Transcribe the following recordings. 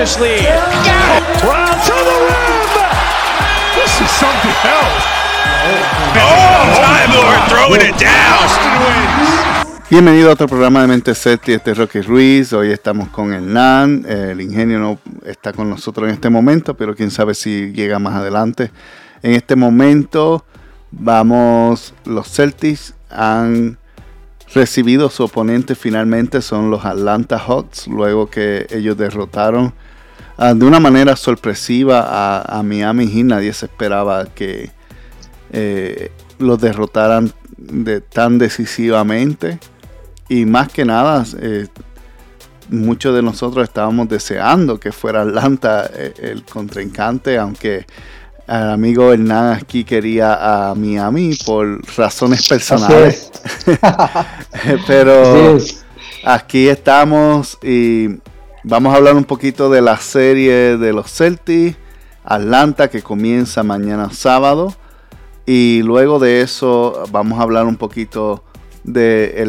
has its largest lead. Brown to the rim. This is something else. Oh, Time Lord throwing it down. Bienvenido a otro programa de Mente Celtic, este es Rocky Ruiz, hoy estamos con el NAN, el ingenio no está con nosotros en este momento, pero quién sabe si llega más adelante. En este momento vamos, los Celtics han recibido su oponente finalmente, son los Atlanta Hawks, luego que ellos derrotaron uh, de una manera sorpresiva a, a Miami Heat, nadie se esperaba que eh, los derrotaran de, tan decisivamente. Y más que nada eh, muchos de nosotros estábamos deseando que fuera Atlanta eh, el contrincante aunque el amigo Hernán aquí quería a Miami por razones personales. Pero aquí estamos y vamos a hablar un poquito de la serie de los Celtics Atlanta que comienza mañana sábado y luego de eso vamos a hablar un poquito de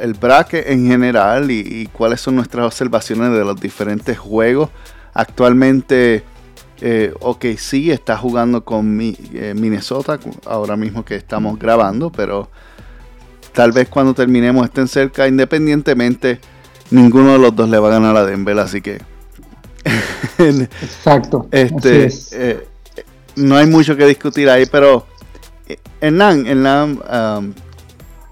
el, bracket en general y, cuáles son nuestras observaciones de los diferentes juegos. Actualmente, eh, OKC está jugando con eh, Minnesota ahora mismo que estamos grabando, pero tal vez cuando terminemos estén cerca. Independientemente, ninguno de los dos le va a ganar a Denver, así que. Exacto. Este, eh, no hay mucho que discutir ahí, pero Hernán, Hernán um,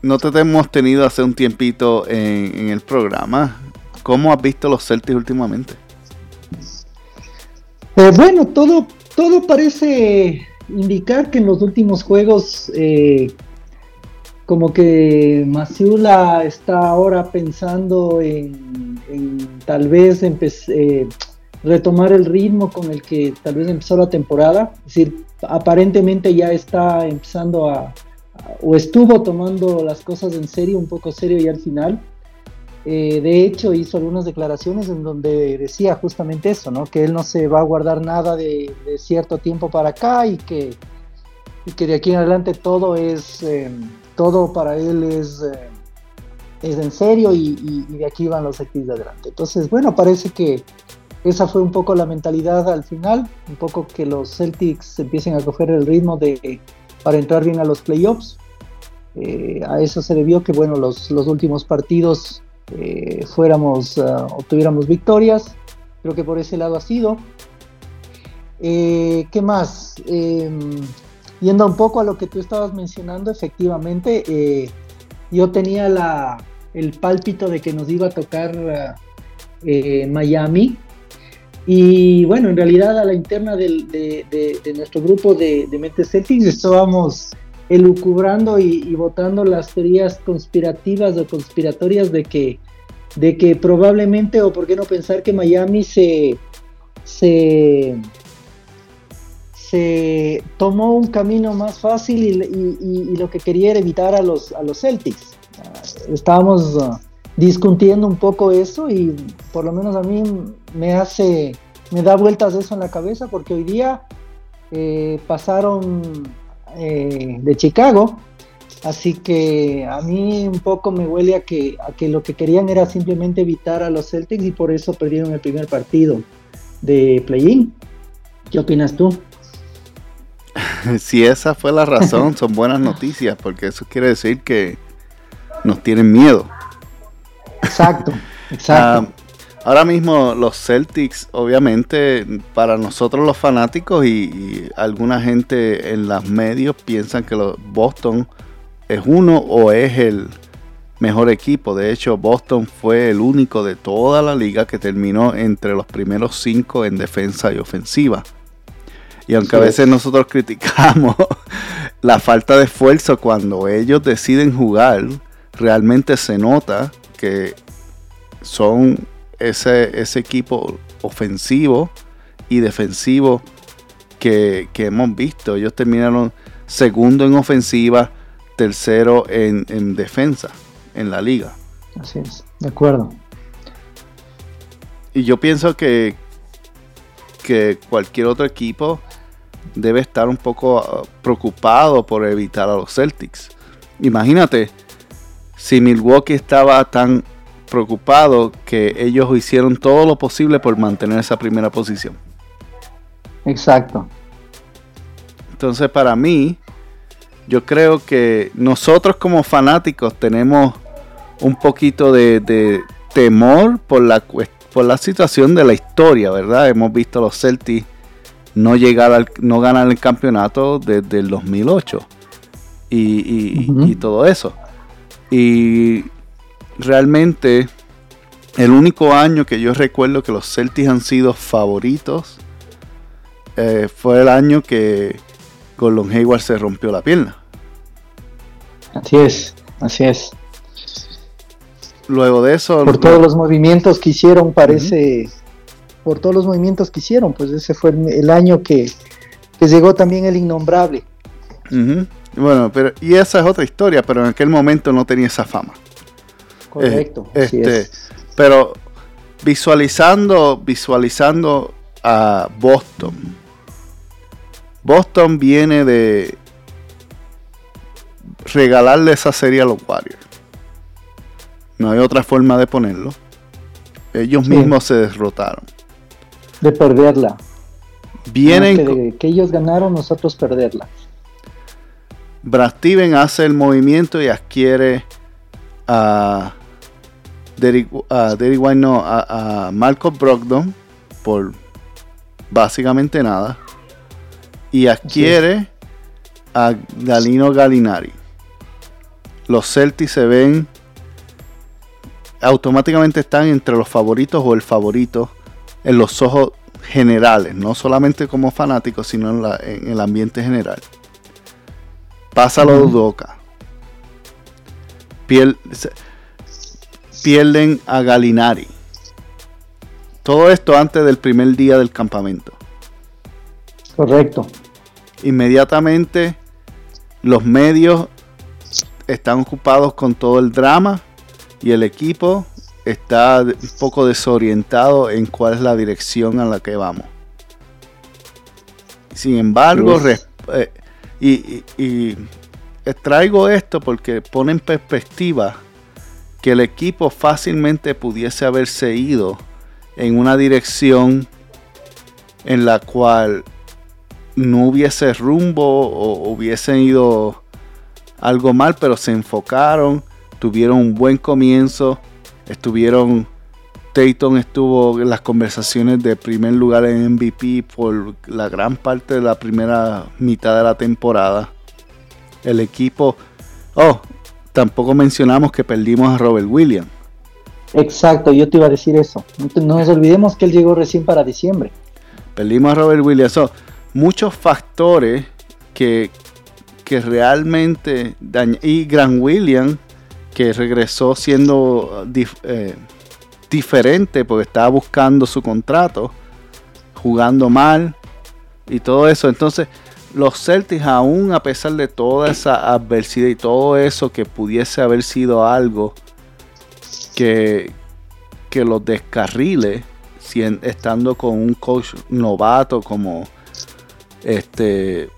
no te hemos tenido hace un tiempito en, en, el programa. ¿Cómo has visto los Celtics últimamente? Eh, bueno, todo, todo parece indicar que en los últimos juegos eh, como que Masiula está ahora pensando en, en tal vez eh, retomar el ritmo con el que tal vez empezó la temporada. Es decir, aparentemente ya está empezando a, o estuvo tomando las cosas en serio, un poco serio ya al final. Eh, de hecho, hizo algunas declaraciones en donde decía justamente eso, ¿no? Que él no se va a guardar nada de, cierto tiempo para acá y que, y que de aquí en adelante todo es, eh, todo para él es, eh, es en serio y, de aquí van los X de adelante. Entonces, bueno, parece que esa fue un poco la mentalidad al final, un poco que los Celtics empiecen a coger el ritmo de para entrar bien a los playoffs. Eh, a eso se debió que bueno los, los últimos partidos eh, fuéramos uh, obtuviéramos victorias. Creo que por ese lado ha sido. ¿Qué más? Yendo un poco a lo que tú estabas mencionando, efectivamente, eh, yo tenía el pálpito de que nos iba a tocar uh, Miami. Y bueno, en realidad a la interna de, nuestro grupo de, de Mentes Celtics estábamos elucubrando y, y, votando las teorías conspirativas o conspiratorias de que, de que probablemente, o por qué no pensar que Miami se, se, se tomó un camino más fácil y, y, y, lo que quería era evitar a los, a los Celtics. Estábamos uh, discutiendo un poco eso y por lo menos a mí me hace, me da vueltas eso en la cabeza porque hoy día eh, pasaron eh, de Chicago, así que a mí un poco me huele a que, a que lo que querían era simplemente evitar a los Celtics y por eso perdieron el primer partido de play-in. ¿Qué opinas tú? Si esa fue la razón, son buenas noticias, porque eso quiere decir que nos tienen miedo. Exacto, exacto. Uh, ahora mismo los Celtics, obviamente, para nosotros los fanáticos y, y, alguna gente en los medios piensan que los Boston es uno o es el mejor equipo. De hecho, Boston fue el único de toda la liga que terminó entre los primeros cinco en defensa y ofensiva. Y aunque a veces nosotros criticamos la falta de esfuerzo cuando ellos deciden jugar, realmente se nota que son ese, ese equipo ofensivo y defensivo que, que, hemos visto. Ellos terminaron segundo en ofensiva, tercero en, en, defensa en la liga. Así es, de acuerdo. Y yo pienso que, que cualquier otro equipo debe estar un poco uh, preocupado por evitar a los Celtics. Imagínate, si Milwaukee estaba tan preocupado que ellos hicieron todo lo posible por mantener esa primera posición. Exacto. Entonces para mí, yo creo que nosotros como fanáticos tenemos un poquito de, temor por la, por la situación de la historia, ¿verdad? Hemos visto a los Celtics no llegar al, no ganar el campeonato desde el 2008 y, y todo eso. Y realmente el único año que yo recuerdo que los Celtics han sido favoritos eh, fue el año que Gordon Hayward se rompió la pierna. Así es, así es. Luego de eso... Por todos los movimientos que hicieron, parece... Por todos los movimientos que hicieron, pues ese fue el, año que, llegó también el innombrable. Bueno, pero y esa es otra historia, pero en aquel momento no tenía esa fama. Correcto. este, Pero visualizando, visualizando a Boston. Boston viene de regalarle esa serie a los Warriors. No hay otra forma de ponerlo. Ellos mismos se derrotaron. De perderla. Vienen. que, que, ellos ganaron, nosotros perderla. Brad Steven hace el movimiento y adquiere a Derek, White, no, a, Malcolm Brogdon por básicamente nada. Y adquiere a Galino Galinari. Los Celtics se ven automáticamente están entre los favoritos o el favorito en los ojos generales, no solamente como fanáticos, sino en, el ambiente general. Pasa lo. Piel, pierden a Galinari. Todo esto antes del primer día del campamento. Correcto. Inmediatamente los medios están ocupados con todo el drama y el equipo está un poco desorientado en cuál es la dirección a la que vamos. Sin embargo, eh, y, y, traigo esto porque pone en perspectiva que el equipo fácilmente pudiese haberse ido en una dirección en la cual no hubiese rumbo o hubiesen ido algo mal, pero se enfocaron, tuvieron un buen comienzo, estuvieron, Tayton estuvo en las conversaciones de primer lugar en MVP por la gran parte de la primera mitad de la temporada. El equipo, oh, tampoco mencionamos que perdimos a Robert Williams. Exacto, yo te iba a decir eso. No nos olvidemos que él llegó recién para diciembre. Perdimos a Robert Williams. Son muchos factores que, que realmente dañan. Y Grant Williams, que regresó siendo eh, diferente porque estaba buscando su contrato, jugando mal y todo eso. Entonces, los Celtics, aún a pesar de toda esa adversidad y todo eso que pudiese haber sido algo que, que los descarrile, estando con un coach novato como este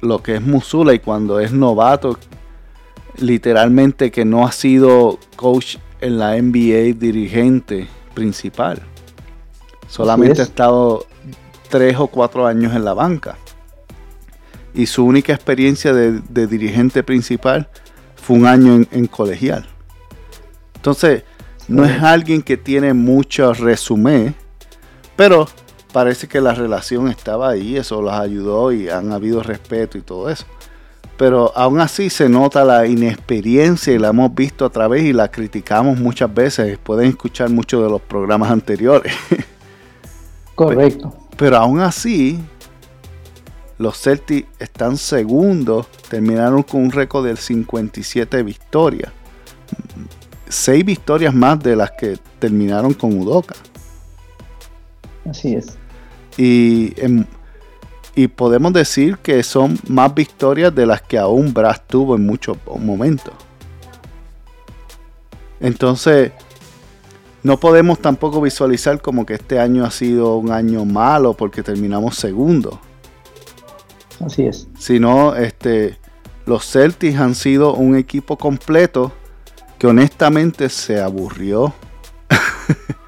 lo que es Musula y cuando es novato literalmente que no ha sido coach en la NBA dirigente principal solamente ha estado tres o cuatro años en la banca y su única experiencia de, dirigente principal fue un año en, colegial. Entonces, no es alguien que tiene mucho resumen, pero parece que la relación estaba ahí, eso los ayudó y han habido respeto y todo eso. Pero aún así se nota la inexperiencia y la hemos visto a través y la criticamos muchas veces. Pueden escuchar muchos de los programas anteriores. Correcto. pero aún así, los Celtics están segundos, terminaron con un récord de 57 victorias. Seis victorias más de las que terminaron con Udoka. Así es. Y, y podemos decir que son más victorias de las que aún Brad tuvo en muchos momentos. Entonces, no podemos tampoco visualizar como que este año ha sido un año malo porque terminamos segundo. Así es. Sino, este, los Celtics han sido un equipo completo que honestamente se aburrió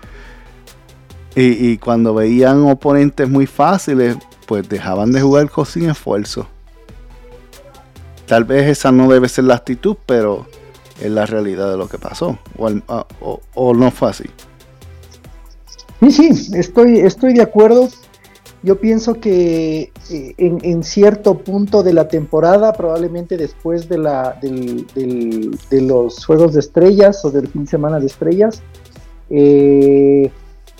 Y, y cuando veían oponentes muy fáciles, pues dejaban de jugar sin esfuerzo. Tal vez esa no debe ser la actitud, pero es la realidad de lo que pasó. O, no fue así. Sí, sí, estoy, estoy de acuerdo. Yo pienso que eh, en, cierto punto de la temporada, probablemente después de, la, del- de los Juegos de Estrellas o del fin de semana de Estrellas, eh,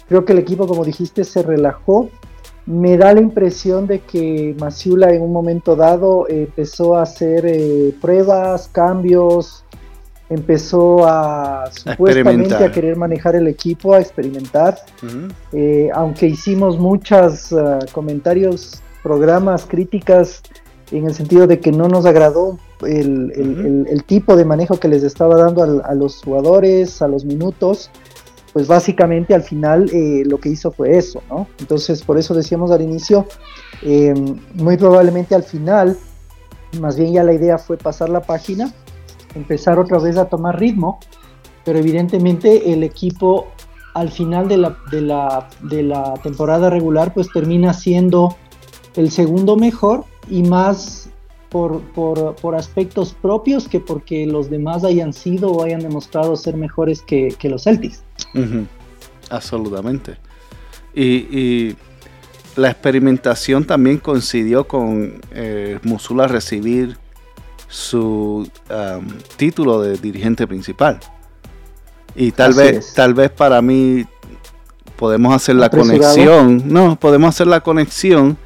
creo que el equipo, como dijiste, se relajó. Me da la impresión de que Masiula en un momento dado eh, empezó a hacer eh, pruebas, cambios, empezó a supuestamente a querer manejar el equipo, a experimentar. Eh, aunque hicimos muchos comentarios, programas, críticas, en el sentido de que no nos agradó el, el- Ujú. el- el tipo de manejo que les estaba dando a los jugadores, a los minutos, pues básicamente al final eh, lo que hizo fue eso, ¿no? Entonces por eso decíamos al inicio, eh, muy probablemente al final, más bien ya la idea fue pasar la página, empezar otra vez a tomar ritmo, pero evidentemente el equipo al final de la, de la, de la temporada regular pues termina siendo el segundo mejor y más por, por, por aspectos propios que porque los demás hayan sido o hayan demostrado ser mejores que, que los Celtics. Ujú, Absolutamente. Y, y la experimentación también coincidió con eh, Musula recibir su um, título de dirigente principal. Y tal Así vez, es. tal vez para mí podemos hacer la conexión. No, podemos hacer la conexión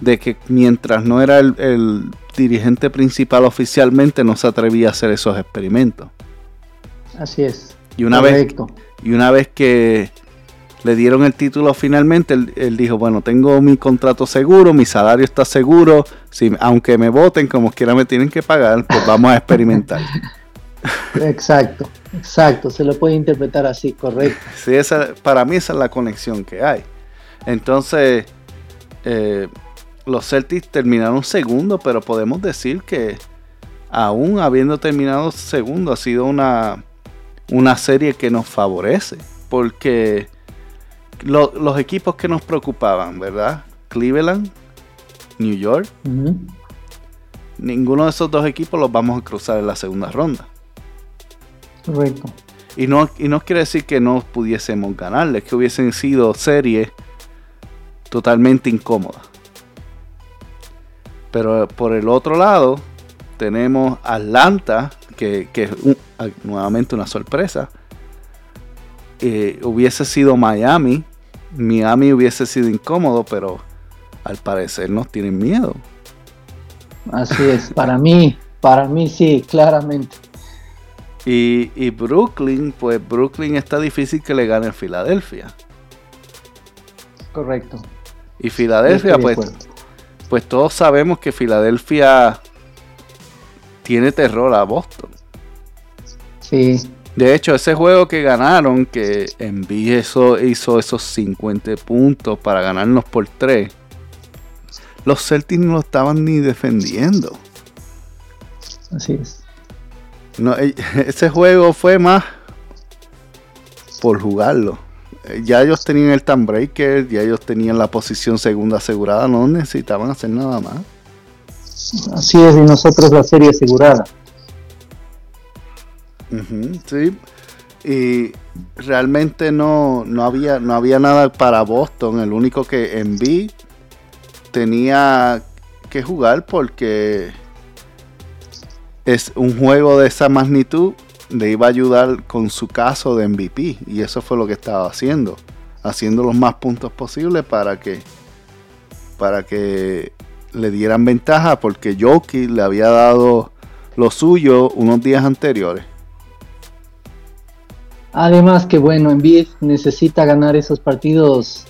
de que mientras no era el, el dirigente principal oficialmente, no se atrevía a hacer esos experimentos. Así es. Y una vez. Y una vez que le dieron el título finalmente, él, él dijo, bueno, tengo mi contrato seguro, mi salario está seguro, si, aunque me voten como quiera me tienen que pagar, pues vamos a experimentar. Exacto, exacto. Se lo puede interpretar así, correcto. Sí, esa, para mí esa es la conexión que hay. Entonces, eh, los Celtics terminaron segundo, pero podemos decir que aún habiendo terminado segundo, ha sido una, una serie que nos favorece. Porque lo- los equipos que nos preocupaban, ¿verdad? Cleveland, New York, ninguno de esos dos equipos los vamos a cruzar en la segunda ronda. Correcto. Y no, y no quiere decir que no pudiésemos ganarles, que hubiesen sido series totalmente incómodas. Pero por el otro lado, tenemos Atlanta, que, que es un- a- nuevamente una sorpresa. Eh, hubiese sido Miami, Miami hubiese sido incómodo, pero al parecer nos tienen miedo. Así es. Para mí, para mí sí, claramente. Y, y Brooklyn, pues Brooklyn está difícil que le gane a Filadelfia. Correcto. Y Filadelfia, pues, pues todos sabemos que Filadelfia tiene terror a Boston. Sí, De hecho, ese juego que ganaron, que Embiid eso, hizo esos 50 puntos para ganarnos por 3, los Celtics no lo estaban ni defendiendo. así es. No, eh, ese juego fue más por jugarlo. Eh, Ya ellos tenían el breaker, ya ellos tenían la posición segunda asegurada, no necesitaban hacer nada más. Así es, y nosotros la serie asegurada. Sí. Y realmente no, no, había, no había nada para Boston. El único que Embiid tenía que jugar porque es un juego de esa magnitud le iba a ayudar con su caso de MVP. Y eso fue lo que estaba haciendo. Haciendo los más puntos posibles para que para que le dieran ventaja porque Jokic le había dado lo suyo unos días anteriores. Además que bueno, Embiid necesita ganar esos partidos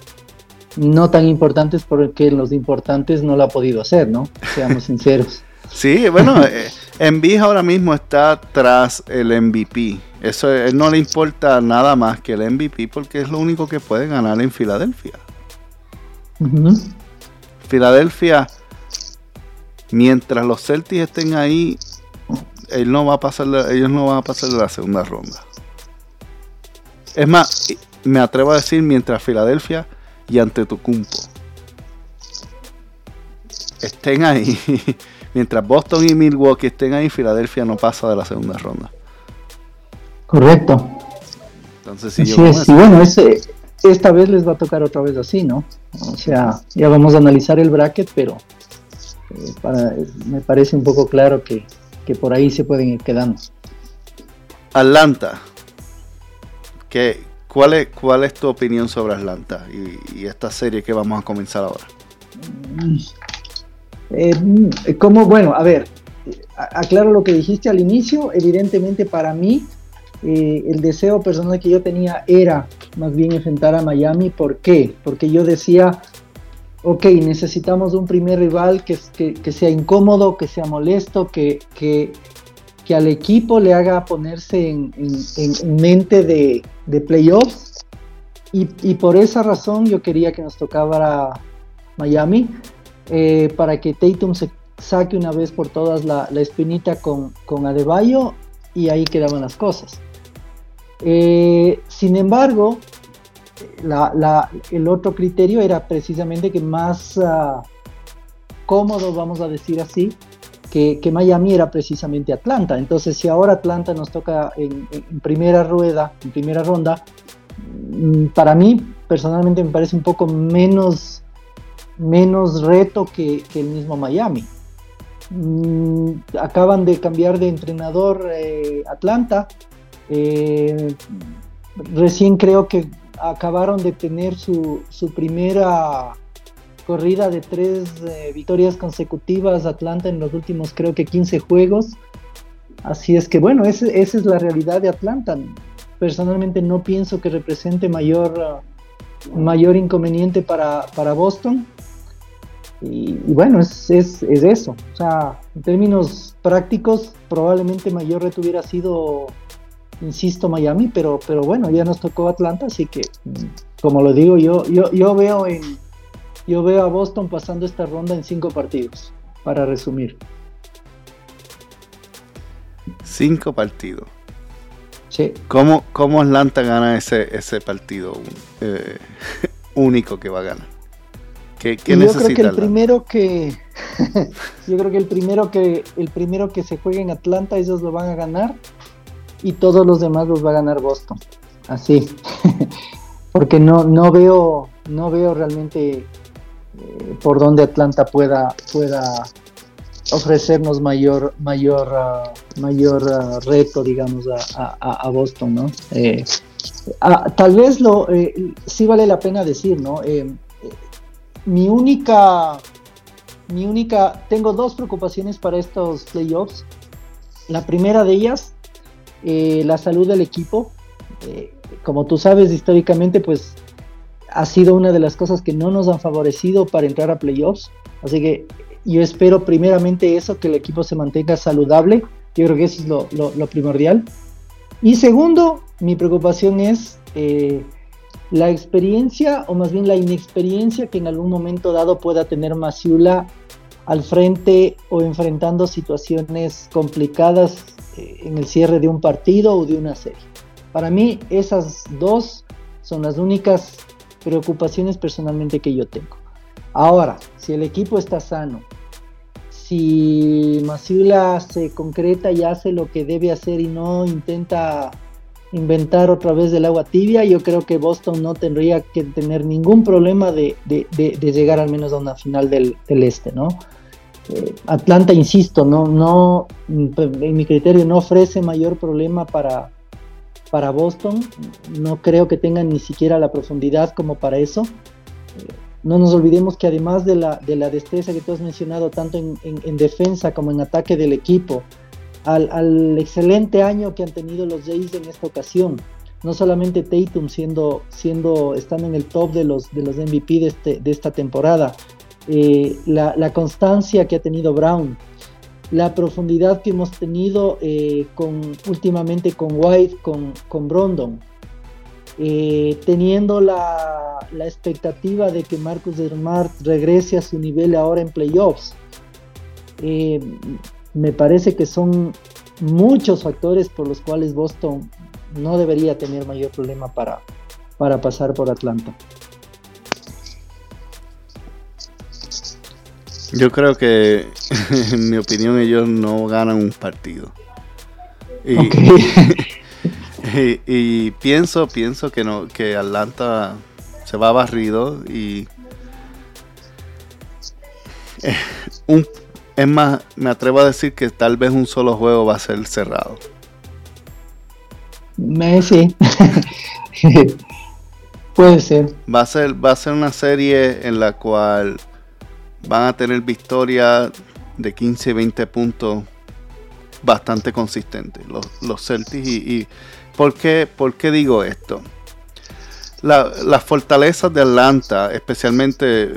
no tan importantes porque los importantes no lo ha podido hacer, ¿no? Seamos sinceros. Sí, bueno, eh, Embiid ahora mismo está tras el MVP. Eso él no le importa nada más que el MVP porque es lo único que puede ganar en Filadelfia. Filadelfia, mientras los Celtics estén ahí, él no va a pasar, la- ellos no van a pasar de la segunda ronda. Es más, me atrevo a decir mientras Filadelfia y ante tu cumpo estén ahí, mientras Boston y Milwaukee estén ahí, Filadelfia no pasa de la segunda ronda. Correcto. Entonces, si yo y bueno, esta vez les va a tocar otra vez así, ¿no? O sea, ya vamos a analizar el bracket, pero eh, me parece un poco claro que, por ahí se pueden ir quedando. Atlanta. ¿Qué, cuál, es, ¿Cuál es tu opinión sobre Atlanta y, esta serie que vamos a comenzar ahora? Eh, como, bueno, a ver, aclaro lo que dijiste al inicio. Evidentemente, para mí, eh, el deseo personal que yo tenía era más bien enfrentar a Miami. ¿Por qué? Porque yo decía, ok, necesitamos un primer rival que, que, sea incómodo, que sea molesto, que, que, al equipo le haga ponerse en, mente de, de playoffs. Y, y, por esa razón yo quería que nos tocara Miami, eh, para que Tatum se saque una vez por todas la, la espinita con, con, Adebayo y ahí quedaban las cosas. Eh, sin embargo, el otro criterio era precisamente que más ah, cómodo, vamos a decir así, que, Miami era precisamente Atlanta. Entonces, si ahora Atlanta nos toca en, primera rueda, en primera ronda, mm, para mí personalmente me parece un poco menos, menos reto que, el mismo Miami. Mm, acaban de cambiar de entrenador eh, Atlanta. Eh, recién creo que acabaron de tener su, primera corrida de tres eh, victorias consecutivas Atlanta en los últimos creo que 15 juegos. Así es que bueno, esa es la realidad de Atlanta. Personalmente no pienso que represente mayor, mayor inconveniente para, Boston. Y, bueno, es, es, eso. O sea, en términos prácticos, probablemente mayor reto hubiera sido insisto, Miami, pero, pero bueno, ya nos tocó Atlanta, así que, como lo digo, yo, yo, yo veo en, yo veo a Boston pasando esta ronda en cinco partidos, para resumir. Cinco partidos. Sí. ¿Cómo, cómo Atlanta gana ese, ese partido eh, único que va a ganar? ¿Qué, qué yo creo que el primero que yo creo que el primero que el primero que se juegue en Atlanta ellos lo van a ganar y todos los demás los va a ganar Boston. Así. Porque no, no veo, no veo realmente eh, por dónde Atlanta pueda, pueda ofrecernos mayor, mayor, ah, mayor ah, reto, digamos, a, Boston, ¿no? Eh, ah, tal vez lo eh, sí vale la pena decir, ¿no? mi única, mi única, tengo dos preocupaciones para estos playoffs. La primera de ellas eh, la salud del equipo. Eh, como tú sabes, históricamente, pues ha sido una de las cosas que no nos han favorecido para entrar a playoffs. Así que yo espero primeramente eso, que el equipo se mantenga saludable. Yo creo que eso es lo, primordial. Y segundo, mi preocupación es eh, la experiencia, o más bien la inexperiencia que en algún momento dado pueda tener Masiula al frente o enfrentando situaciones complicadas en el cierre de un partido o de una serie. Para mí esas dos son las únicas preocupaciones personalmente que yo tengo. Ahora, si el equipo está sano, si Masiula se concreta y hace lo que debe hacer y no intenta inventar otra vez del agua tibia, yo creo que Boston no tendría que tener ningún problema de, llegar al menos a una final del, del este, ¿no? Eh, Atlanta, insisto, no, no, en mi criterio no ofrece mayor problema para, para Boston. No creo que tengan ni siquiera la profundidad como para eso. No nos olvidemos que además de la, de la destreza que tú has mencionado, tanto en, defensa como en ataque del equipo, al, excelente año que han tenido los Jays en esta ocasión, no solamente Tatum siendo, siendo, estando en el top de los, de los MVP de, este, de esta temporada, eh, la, constancia que ha tenido Brown, la profundidad que hemos tenido eh, últimamente con White, con, con Brondon, eh, teniendo la, expectativa de que Marcus Smart regrese a su nivel ahora en playoffs. me parece que son muchos factores por los cuales Boston no debería tener mayor problema para, para pasar por Atlanta. Yo creo que, en mi opinión, ellos no ganan un partido. Y, y, pienso, pienso que no, que Atlanta se va barrido y eh, un, es más, me atrevo a decir que tal vez un solo juego va a ser cerrado. Me, sí. Puede ser. Va a ser, va a ser una serie en la cual van a tener victoria de 15, 20 puntos bastante consistentes los, los Celtics. Y, ¿por, qué, digo esto? las fortalezas de Atlanta, especialmente...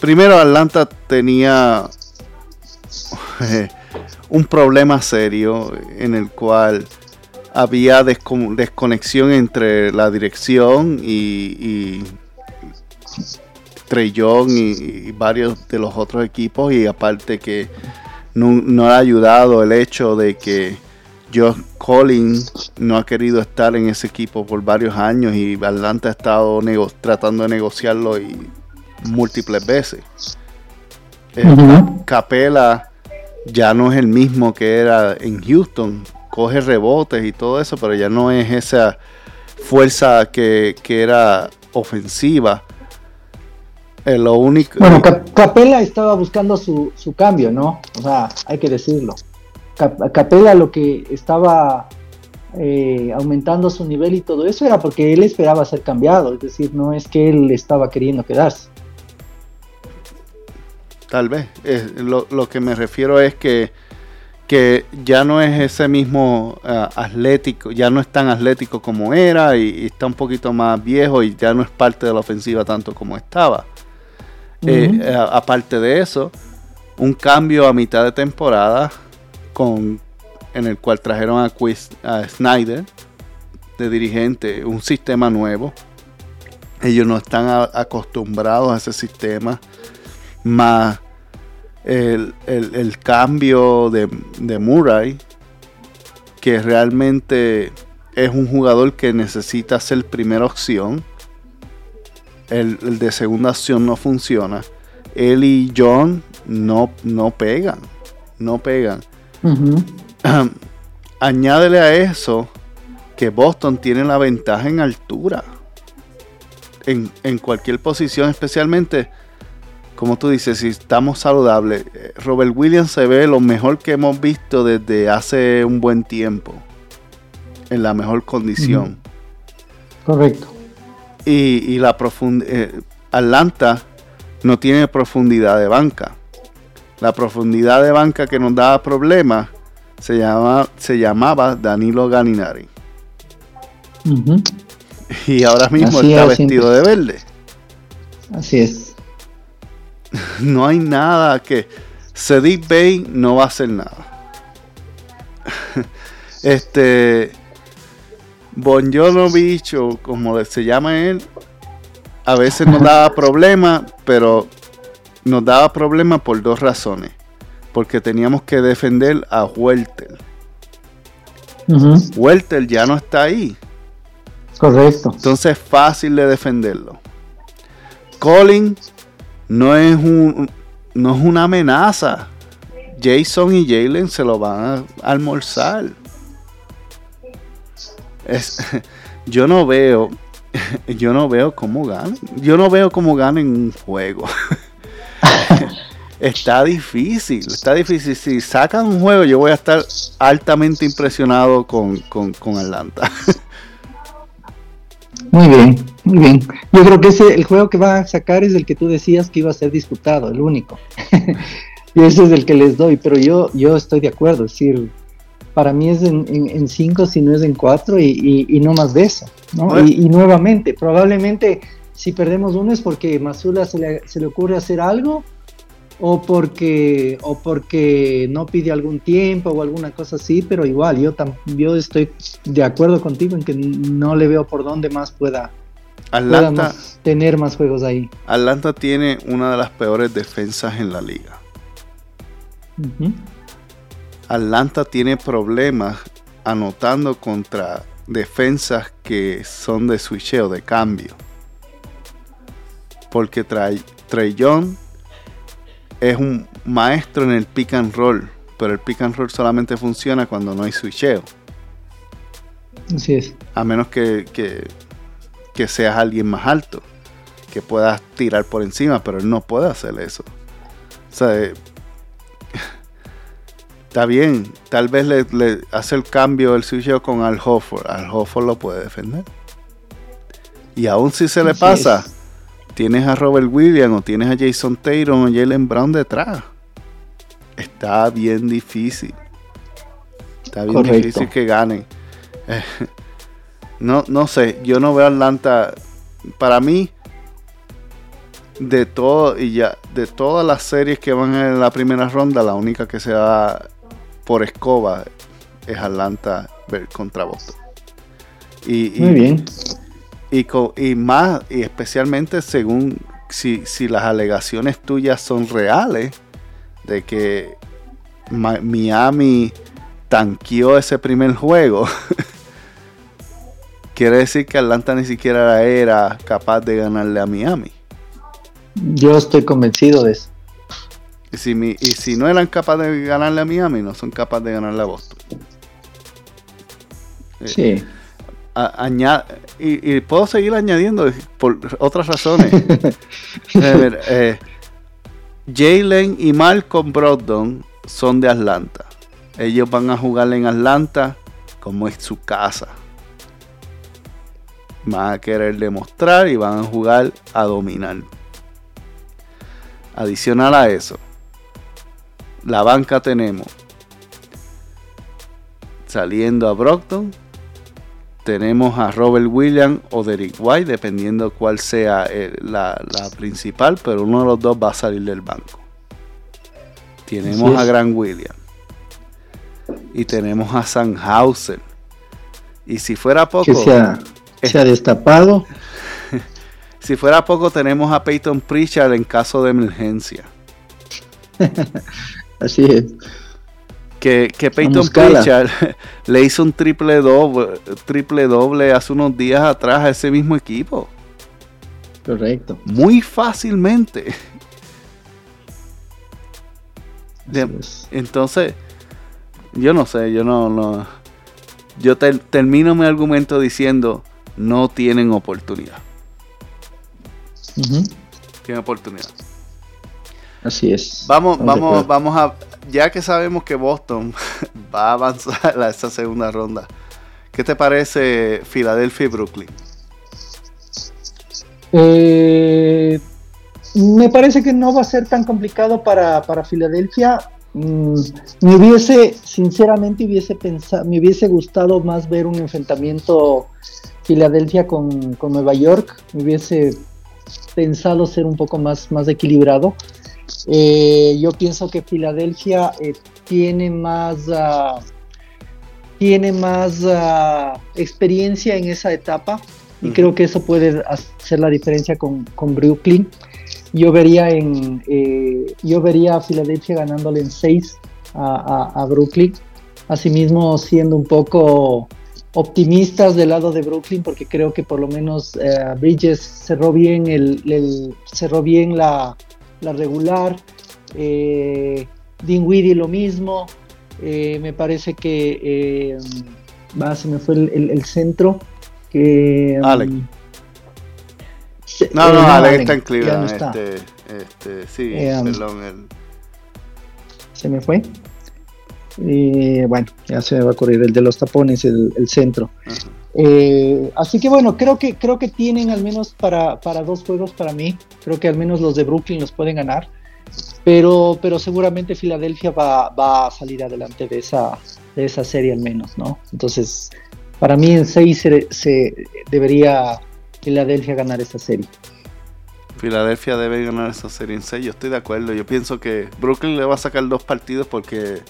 Primero Atlanta tenía un problema serio en el cual había desconexión entre la dirección y Trey Young y, varios de los otros equipos y aparte que no, ha ayudado el hecho de que Josh Collins no ha querido estar en ese equipo por varios años y Atlanta ha estado tratando de negociarlo y múltiples veces. Eh, Capela ya no es el mismo que era en Houston. Coge rebotes y todo eso, pero ya no es esa fuerza que, era ofensiva. Lo único. Bueno, Capela estaba buscando su, cambio, ¿no? O sea, hay que decirlo. Capela lo que estaba eh, aumentando su nivel y todo eso era porque él esperaba ser cambiado, es decir, no es que él estaba queriendo quedarse. Tal vez. lo, que me refiero es que, que ya no es ese mismo eh, atlético, ya no es tan atlético como era y, está un poquito más viejo y ya no es parte de la ofensiva tanto como estaba. Eh, eh, aparte de eso, un cambio a mitad de temporada con, en el cual trajeron a, Quiz, a Snyder de dirigente, un sistema nuevo. Ellos no están acostumbrados a ese sistema más el, cambio de, Murray, que realmente es un jugador que necesita ser primera opción. El, de segunda opción no funciona. Él y John no, no pegan. No pegan. Añádele a eso que Boston tiene la ventaja en altura. En, en cualquier posición, especialmente como tú dices, si estamos saludables, Robert Williams se ve lo mejor que hemos visto desde hace un buen tiempo. En la mejor condición. Correcto. Y, la profundidad. Eh, Atlanta no tiene profundidad de banca. La profundidad de banca que nos daba problemas se, llama, se llamaba Danilo Ganinari. Y ahora mismo está vestido de verde. Así es. no hay nada que. Cedric Bay no va a hacer nada. este. Bonjonovich, o como se llama él, a veces nos daba problemas, pero nos daba problemas por dos razones. Porque teníamos que defender a Welter. Welter ya no está ahí. Correcto. Entonces es fácil de defenderlo. Colin no es, un, no es una amenaza. Jason y Jalen se lo van a almorzar. yo no veo, yo no veo cómo ganan. Yo no veo cómo ganen un juego. está difícil, está difícil. Si sacan un juego, yo voy a estar altamente impresionado con, con, con Atlanta. Muy bien, muy bien. Yo creo que ese, el juego que va a sacar es el que tú decías que iba a ser disputado, el único. y ese es el que les doy, pero yo, yo estoy de acuerdo, es decir, para mí es en, cinco si no es en cuatro y, no más de eso. ¿no? Y, nuevamente, probablemente si perdemos uno es porque Masula se le, se le ocurre hacer algo o porque o porque no pide algún tiempo o alguna cosa así, pero igual yo yo estoy de acuerdo contigo en que no le veo por dónde más pueda Atlanta, tener más juegos ahí. Atlanta tiene una de las peores defensas en la liga. Atlanta tiene problemas anotando contra defensas que son de switcheo, de cambio. Porque Trey, Young es un maestro en el pick and roll, pero el pick and roll solamente funciona cuando no hay switcheo. Así es. A menos que, que, que seas alguien más alto, que puedas tirar por encima, pero él no puede hacer eso. O sea, está bien, tal vez le, le hace el cambio el switcheo con Al Hofford. Al Hofford lo puede defender. Y aún si se le Así pasa, es. tienes a Robert Williams o tienes a Jason Taylor o Jalen Brown detrás. Está bien difícil. Está bien Correcto. difícil que ganen. Eh, no, no sé, yo no veo a Atlanta. Para mí, de todo y ya, de todas las series que van en la primera ronda, la única que se da por escoba es Atlanta contra Boston. Y, y- Muy bien. y, y más, y especialmente según si, si las alegaciones tuyas son reales, de que Miami tanqueó ese primer juego, quiere decir que Atlanta ni siquiera era capaz de ganarle a Miami. Yo estoy convencido de eso. Y si, mi- y si no eran capaces de ganarle a Miami, no son capaces de ganarle a Boston. Eh, Sí. a- aña- y, y puedo seguir añadiendo por otras razones. Ver, eh, Jalen y Malcolm Brogdon son de Atlanta. Ellos van a jugar en Atlanta como es su casa. Van a querer demostrar y van a jugar a dominar. Adicional a eso, la banca tenemos saliendo a Brockton, tenemos a Robert Williams o Derek White, dependiendo cuál sea eh, la, la principal, pero uno de los dos va a salir del banco. Tenemos a Grant Williams y tenemos a Sanhauser. Y si fuera poco, Que se ha, se ha destapado. si fuera poco, tenemos a Peyton Pritchard en caso de emergencia. Así es. Que, que Peyton. Pritchard le hizo un triple doble, triple doble hace unos días atrás a ese mismo equipo. Correcto. Muy fácilmente. De- entonces, yo no sé, yo no, no. Yo ter- termino mi argumento diciendo no tienen oportunidad. Ujú. Tienen oportunidad. Así es. Vamos, vamos, vamos a. Ya que sabemos que Boston va a avanzar a esa segunda ronda, ¿qué te parece Filadelfia y Brooklyn? Eh, me parece que no va a ser tan complicado para, para Filadelfia. Mm, me hubiese, sinceramente, hubiese pensado, me hubiese gustado más ver un enfrentamiento Filadelfia con, con Nueva York. Me hubiese pensado ser un poco más, más equilibrado. Eh, yo pienso que Filadelfia eh, tiene más ah, tiene más ah, experiencia en esa etapa y creo que eso puede hacer la diferencia con, con Brooklyn. Yo vería en eh, yo vería a Filadelfia ganándole en 6 a, a- a Brooklyn. Asimismo siendo un poco optimistas del lado de Brooklyn porque creo que por lo menos Bridges cerró bien el, el- cerró bien la, la regular. Eh, Dinwiddie lo mismo. Eh, me parece que eh, va, se me fue el, el- el centro. Que, um, Alec. No, eh, no, Alex Allen, está en Cleveland. no está. Este, este, sí, Eh, um, perdón. el- se me fue. Eh, bueno, ya se me va a correr el de los tapones, el, el centro. ajá. Eh, así que bueno, creo que creo que tienen al menos para, para dos juegos para mí. Creo que al menos los de Brooklyn los pueden ganar. Pero, pero seguramente Filadelfia va, va a salir adelante de esa, de esa serie al menos, ¿no? Entonces, para mí en 6 se, se debería Filadelfia ganar esa serie. Filadelfia debe ganar esa serie en 6. Yo estoy de acuerdo. Yo pienso que Brooklyn le va a sacar dos partidos porque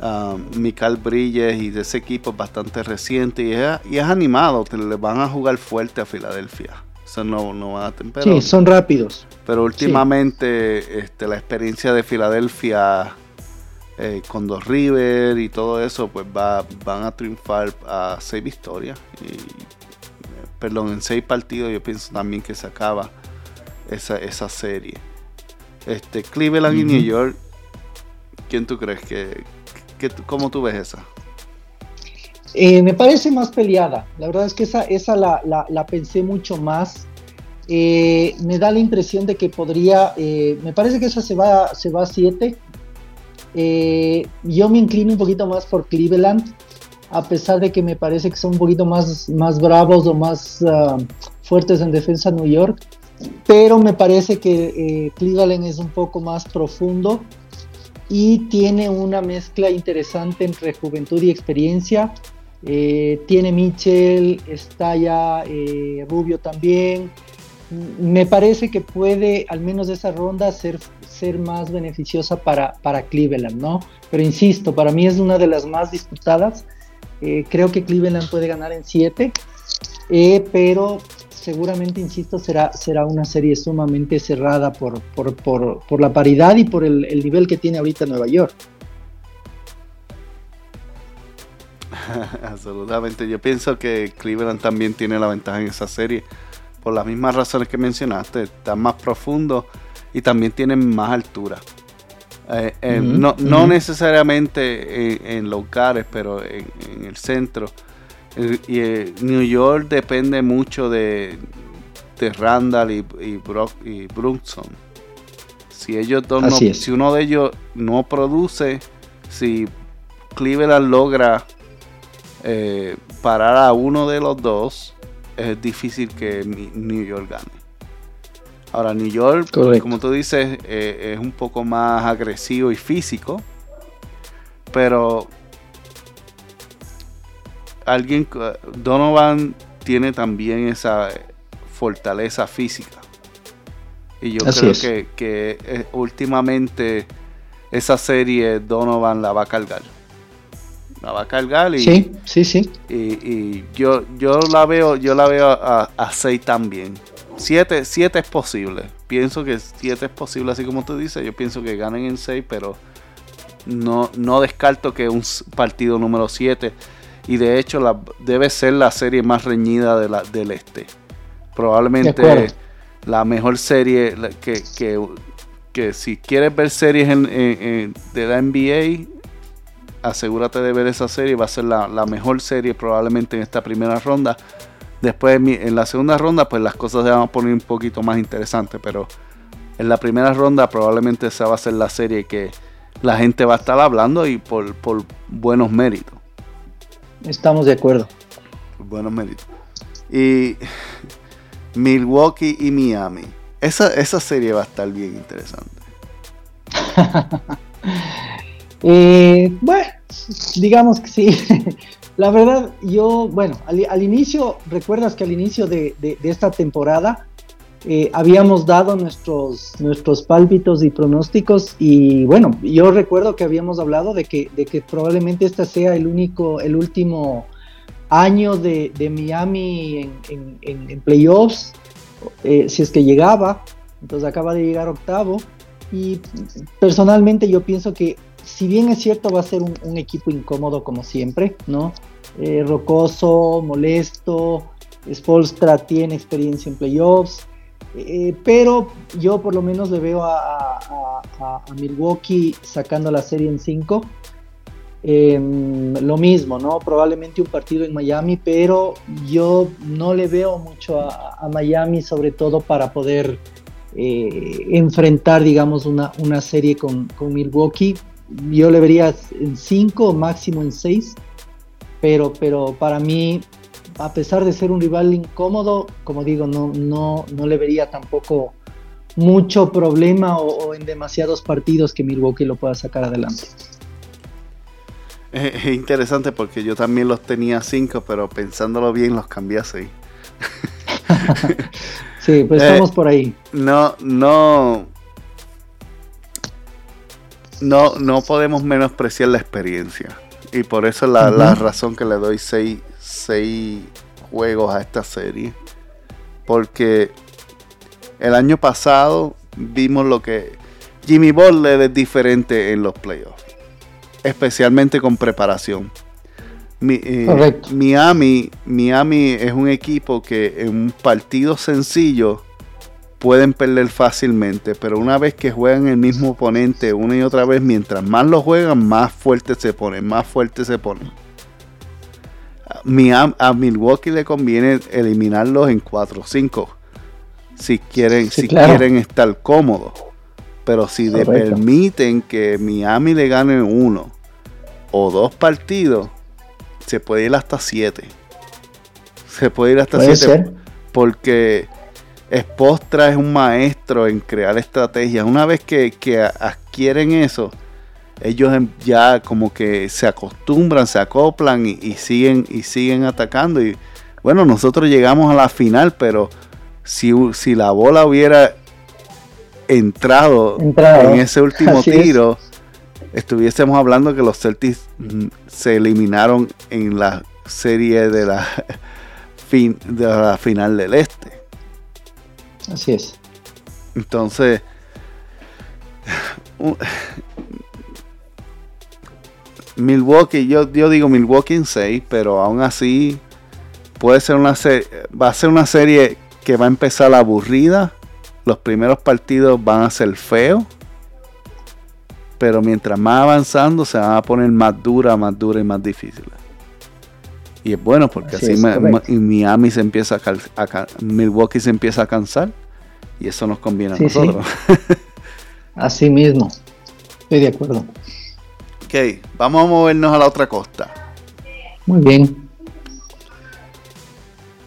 um, Mikael Bridges y de ese equipo es bastante reciente y es, y es animado. te- Le van a jugar fuerte a Filadelfia. Eso no, no van a pero, sí, son rápidos. pero últimamente este, la experiencia de Filadelfia eh, con dos River y todo eso, pues va, van a triunfar a seis victorias. Y, perdón, en seis partidos yo pienso también que se acaba esa, esa serie. Este, Cleveland y New York, ¿quién tú crees que, cómo tú ves esa? Eh, me parece más peleada. La verdad es que esa, esa la, la, pensé mucho más. Eh, me da la impresión de que podría. Eh, me parece que esa se va, se va a 7. yo me inclino un poquito más por Cleveland. A pesar de que me parece que son un poquito más, más bravos o más ah, fuertes en defensa New York. Pero me parece que Cleveland es un poco más profundo y tiene una mezcla interesante entre juventud y experiencia. Eh, tiene Mitchell, está ya eh, Rubio también. Me parece que puede, al menos esa ronda, ser, ser más beneficiosa para, para Cleveland, ¿no? Pero insisto, para mí es una de las más disputadas. Eh, creo que Cleveland puede ganar en 7, pero seguramente, insisto, será, será una serie sumamente cerrada por, por, por, por la paridad y por el, el nivel que tiene ahorita Nueva York. Absolutamente. Yo pienso que Cleveland también tiene la ventaja en esa serie. Por las mismas razones que mencionaste. Están más profundo y también tienen más altura. Eh, eh, no, necesariamente en, los cares, pero en, el centro. Y eh, New York depende mucho de, de Randall y, y, Brock, y Brunson. Si ellos dos si uno de ellos no produce, si Cleveland logra eh, parar a uno de los dos, es difícil que New York gane. Ahora, New York, como tú dices, eh, es un poco más agresivo y físico, pero alguien, Donovan tiene también esa fortaleza física. Y yo creo que, que eh, últimamente esa serie Donovan la va a cargar la va a cargar y, sí, sí, sí. Y, yo, yo la veo, yo la veo a, 6 también. 7 siete, es posible. Pienso que 7 es posible, así como tú dices. Yo pienso que ganen en 6, pero no, no descarto que un partido número 7. Y de hecho la, debe ser la serie más reñida de la, del este. Probablemente la mejor serie que, que, que, si quieres ver series en, de la NBA, asegúrate de ver esa serie, va a ser la, mejor serie probablemente en esta primera ronda. Después en la segunda ronda pues las cosas se van a poner un poquito más interesantes, pero en la primera ronda probablemente esa va a ser la serie que la gente va a estar hablando y por, buenos méritos. Estamos de acuerdo. buenos méritos. Y Milwaukee y Miami. Esa, esa serie va a estar bien interesante. Eh, bueno, digamos que sí. La verdad, yo, bueno, al, inicio, recuerdas que al inicio de, esta temporada eh, habíamos dado nuestros, nuestros pálpitos y pronósticos y bueno, yo recuerdo que habíamos hablado de que, de que probablemente este sea el único, el último año de, Miami en, playoffs, eh, si es que llegaba, entonces acaba de llegar octavo. Y personalmente yo pienso que si bien es cierto, va a ser un, equipo incómodo como siempre, ¿no? Eh, rocoso, molesto, Spolstra tiene experiencia en playoffs, eh, pero yo por lo menos le veo a, Milwaukee sacando la serie en 5. Em, lo mismo, ¿no? Probablemente un partido en Miami, pero yo no le veo mucho a, Miami, sobre todo para poder eh, enfrentar, digamos, una, una serie con, con Milwaukee yo le vería en 5 máximo en 6, pero, pero para mí, a pesar de ser un rival incómodo, como digo, no, no, no le vería tampoco mucho problema o, en demasiados partidos que Milwaukee lo pueda sacar adelante. Es interesante porque yo también los tenía 5, pero pensándolo bien los cambié a 6. sí, pues estamos eh, por ahí. No, no, no, no podemos menospreciar la experiencia. Y por eso la, la razón que le doy seis, juegos a esta serie. Porque el año pasado vimos lo que Jimmy Butler es diferente en los playoffs. especialmente con preparación. Eh, Miami, Miami es un equipo que en un partido sencillo pueden perder fácilmente, pero una vez que juegan el mismo oponente una y otra vez, mientras más lo juegan, más fuerte se ponen, más fuerte se ponen. A Milwaukee le conviene eliminarlos en 4-5 si quieren, si quieren estar cómodos. Pero si le permiten que Miami le gane uno o dos partidos, se puede ir hasta siete. Se puede ir hasta siete. Porque Espostra es un maestro en crear estrategias. Una vez que, adquieren eso, ellos em, ya como que se acostumbran, se acoplan y, siguen y siguen atacando. Y bueno, nosotros llegamos a la final, pero si, si la bola hubiera entrado, en ese último tiro, estuviésemos hablando que los Celtics mm, se eliminaron en la serie de la, fin, de la final del Este. Así es. Entonces, Milwaukee, yo, yo digo Milwaukee en 6, pero aún así puede ser una serie, va a ser una serie que va a empezar aburrida los primeros partidos van a ser feos. Pero mientras más avanzando se van a poner más dura, más dura y más difíciles. Y es bueno porque así, Miami se empieza a, Milwaukee se empieza a cansar y eso nos conviene a nosotros. así mismo. Estoy de acuerdo. Ok, vamos a movernos a la otra costa. Muy bien.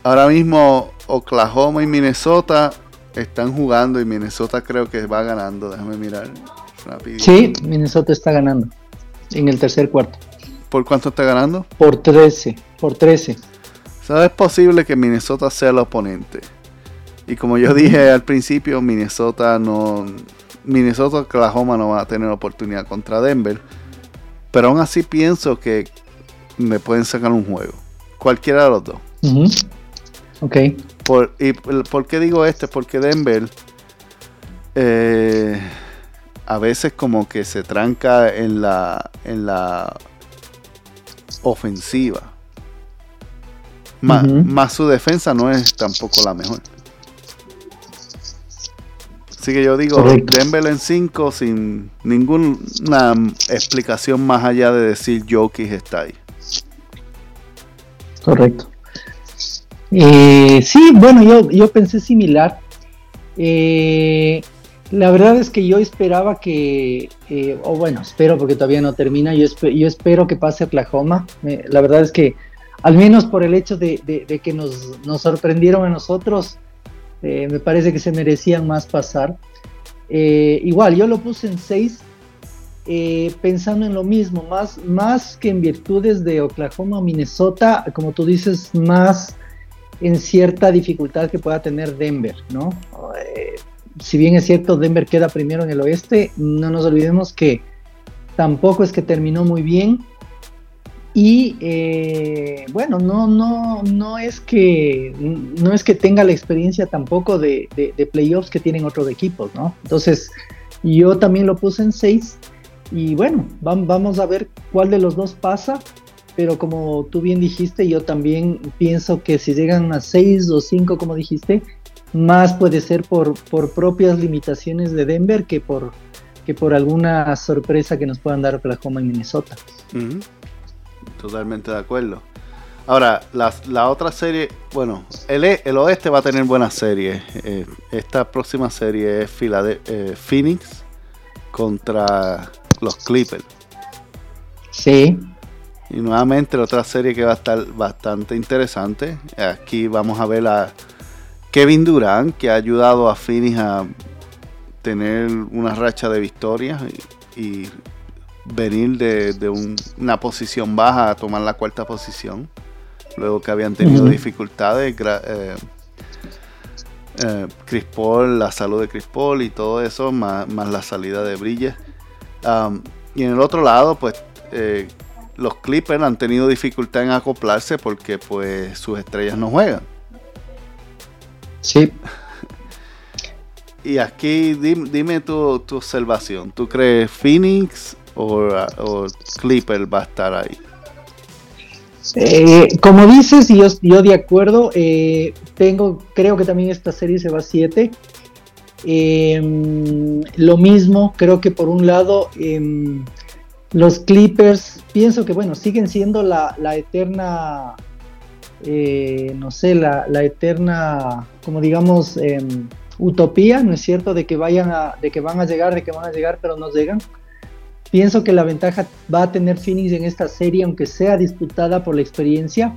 Ahora mismo Oklahoma y Minnesota están jugando y Minnesota creo que va ganando. Déjame mirar. Sí, Minnesota está ganando en el tercer cuarto. ¿Por cuánto está ganando? Por 13. Por 13. ¿Sabes? Es posible que Minnesota sea el oponente. Y como yo dije al principio, Minnesota no. Minnesota Oklahoma no va a tener oportunidad contra Denver. Pero aún así pienso que me pueden sacar un juego. Cualquiera de los dos. Ok. Por, ¿Y por qué digo esto? Porque Denver eh, a veces como que se tranca en la, en la ofensiva. Más, su defensa no es tampoco la mejor. Así que yo digo, Denver en 5 sin ninguna explicación más allá de decir Jokic está ahí. Correcto. Eh, sí, bueno, yo, yo pensé similar. Eh, la verdad es que yo esperaba que, eh, o bueno, espero porque todavía no termina, yo, yo espero que pase Oklahoma. la verdad es que, al menos por el hecho de, que nos, sorprendieron a nosotros, me parece que se merecían más pasar. igual, yo lo puse en 6, pensando en lo mismo, más, más que en virtudes de Oklahoma Minnesota, como tú dices, más en cierta dificultad que pueda tener Denver, ¿no? Eh, si bien es cierto, Denver queda primero en el oeste, no nos olvidemos que tampoco es que terminó muy bien. Y eh, bueno, no, no, no es que no es que tenga la experiencia tampoco de, de, playoffs que tienen otros equipos, ¿no? Entonces, yo también lo puse en 6. Y bueno, vamos a ver cuál de los dos pasa pero como tú bien dijiste, yo también pienso que si llegan a 6 o 5, como dijiste, más puede ser por, por propias limitaciones de Denver que por, que por alguna sorpresa que nos puedan dar Oklahoma y Minnesota. Totalmente de acuerdo. Ahora, la, otra serie, bueno, el, e, el, oeste va a tener buenas series. Eh, esta próxima serie es eh, Phoenix contra los Clippers. Sí. Y nuevamente otra serie que va a estar bastante interesante. Aquí vamos a ver a Kevin Durant, que ha ayudado a Phoenix a tener una racha de victorias y, venir de, una posición baja a tomar la cuarta posición. Luego que habían tenido dificultades. Eh, eh, Chris Paul, la salud de Chris Paul y todo eso, más, la salida de Brilles. y en el otro lado, pues eh, los Clippers han tenido dificultad en acoplarse porque pues sus estrellas no juegan. Sí. Y aquí dime, tu, observación. ¿Tú crees Phoenix o, o Clipper va a estar ahí? Eh, como dices, yo, yo de acuerdo, eh, tengo, creo que también esta serie se va a 7. Em, lo mismo, creo que por un lado em, los Clippers, pienso que bueno, siguen siendo la, eterna, eh, no sé, la, eterna, como digamos, em, utopía, ¿no es cierto? De que vayan a, de que van a llegar, de que van a llegar, pero no llegan. Pienso que la ventaja va a tener Phoenix en esta serie, aunque sea disputada por la experiencia.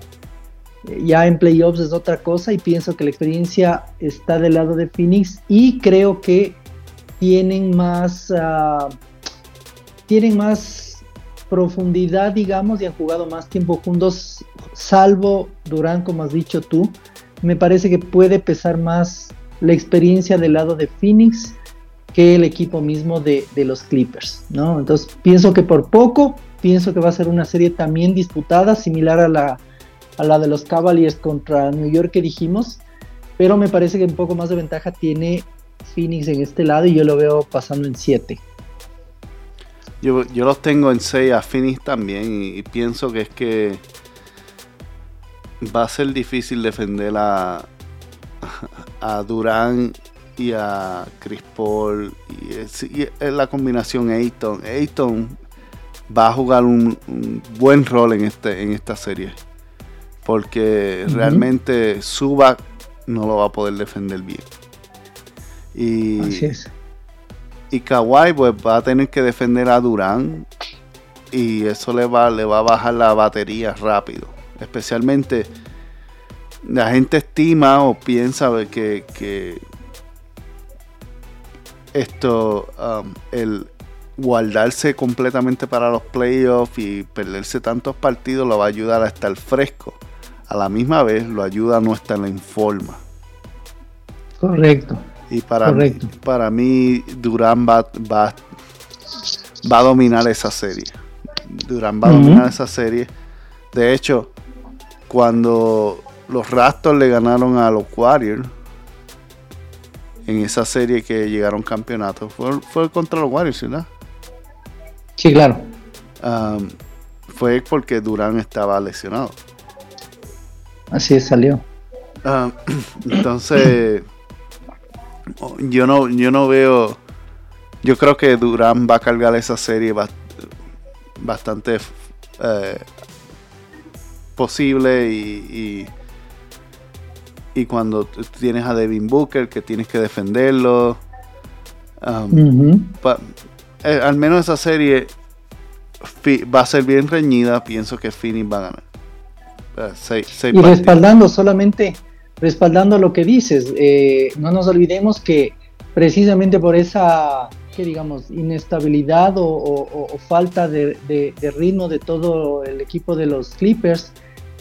Eh, ya en playoffs es otra cosa y pienso que la experiencia está del lado de Phoenix y creo que tienen más, uh, tienen más profundidad, digamos, y han jugado más tiempo juntos, salvo Durán, como has dicho tú. Me parece que puede pesar más la experiencia del lado de Phoenix que el equipo mismo de, los Clippers, ¿no? Entonces pienso que por poco, pienso que va a ser una serie también disputada, similar a la, a la de los Cavaliers contra New York que dijimos, pero me parece que un poco más de ventaja tiene Phoenix en este lado y yo lo veo pasando en 7. Yo, los tengo en 6 a Phoenix también y, pienso que es que va a ser difícil defender a, a Durán y a Chris Paul y, es, la combinación Ayton. Ayton va a jugar un, buen rol en este en esta serie porque realmente Suba no lo va a poder defender bien. Y, y Kawhi pues va a tener que defender a Durán y eso le va, le va a bajar la batería rápido. Especialmente la gente estima o piensa que, que esto, um, el guardarse completamente para los playoffs y perderse tantos partidos lo va a ayudar a estar fresco. A la misma vez lo ayuda a no estar en forma. Correcto. Y para, Mí, para mí Durán va, va, va, a dominar esa serie. Durán va a dominar esa serie. De hecho, cuando los Raptors le ganaron a los Warriors, en esa serie que llegaron campeonato. Fue, fue contra los Warriors, ¿verdad? Sí, claro. fue porque Durán estaba lesionado. Así salió. entonces, yo no, yo no veo. Yo creo que Durán va a cargar esa serie bastante eh, posible y y cuando tienes a Devin Booker que tienes que defenderlo. Um, eh, al menos esa serie va a ser bien reñida. Pienso que Phoenix va a ganar. Y respaldando solamente, respaldando lo que dices, eh, no nos olvidemos que precisamente por esa, que digamos, inestabilidad o, falta de, ritmo de todo el equipo de los Clippers,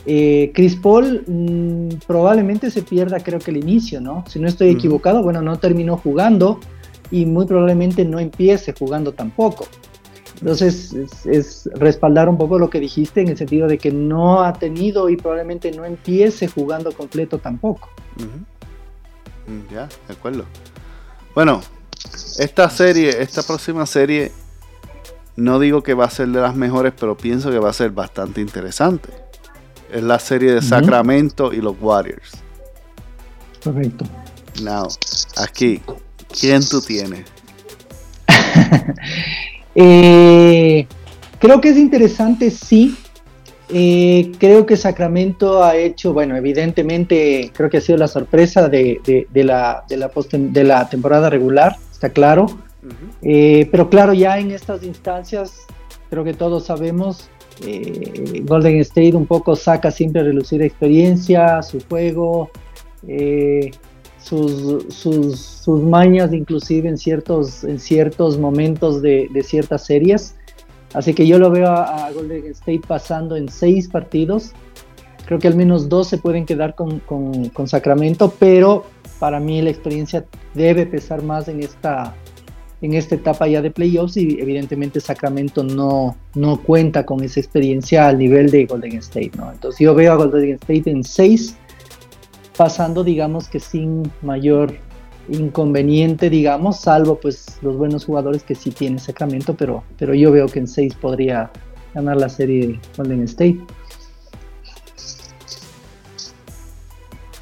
eh, Chris Paul mm, probablemente se pierda, creo que el inicio, ¿no? Si no estoy equivocado, bueno, no terminó jugando y muy probablemente no empiece jugando tampoco. Entonces, es, respaldar un poco lo que dijiste en el sentido de que no ha tenido y probablemente no empiece jugando completo tampoco. Mm, ya, de acuerdo. Bueno, esta serie, esta próxima serie, no digo que va a ser de las mejores, pero pienso que va a ser bastante interesante es la serie de Sacramento y los Warriors. Correcto. Now, aquí, ¿quién tú tienes? Eh, creo que es interesante, sí. Eh, creo que Sacramento ha hecho, bueno, evidentemente creo que ha sido la sorpresa de, la, de, la, de la temporada regular, está claro. Eh, pero claro, ya en estas instancias, creo que todos sabemos, eh, Golden State un poco saca siempre a relucir experiencia, su juego, eh, sus, sus, mañas inclusive en ciertos, en ciertos momentos de, ciertas series. Así que yo lo veo a, Golden State pasando en seis partidos. Creo que al menos dos se pueden quedar con, con Sacramento, pero para mí la experiencia debe pesar más en esta, en esta etapa ya de playoffs y evidentemente Sacramento no, no cuenta con esa experiencia al nivel de Golden State, ¿no? Entonces yo veo a Golden State en 6 pasando digamos que sin mayor inconveniente, digamos, salvo pues los buenos jugadores que sí tiene Sacramento, pero, pero yo veo que en 6 podría ganar la serie Golden State.